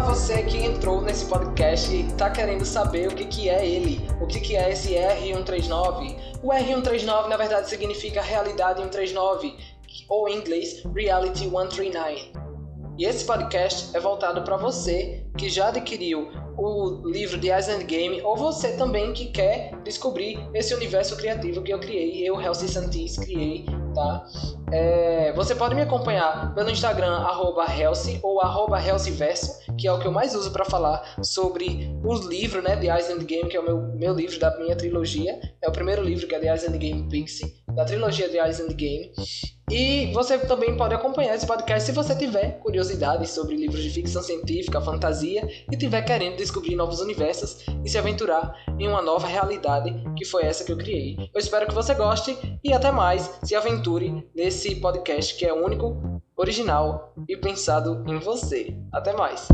você que entrou nesse podcast e está querendo saber o que, que é ele, o que, que é esse R139. O R139 na verdade significa Realidade 139, ou em inglês Reality 139. E esse podcast é voltado para você que já adquiriu o livro The Eyes Game ou você também que quer descobrir esse universo criativo que eu criei, eu, Helsi Santis, criei, tá? É, você pode me acompanhar pelo Instagram, arroba ou arroba que é o que eu mais uso para falar sobre os livros, né? The Eyes Game, que é o meu, meu livro da minha trilogia. É o primeiro livro que é The Eyes Game Pixie, da trilogia The Eyes Game. E você também pode acompanhar esse podcast se você tiver curiosidade sobre livros de ficção científica, fantasia e tiver querendo descobrir novos universos e se aventurar em uma nova realidade que foi essa que eu criei. Eu espero que você goste e até mais, se aventure nesse podcast que é único, original e pensado em você. Até mais.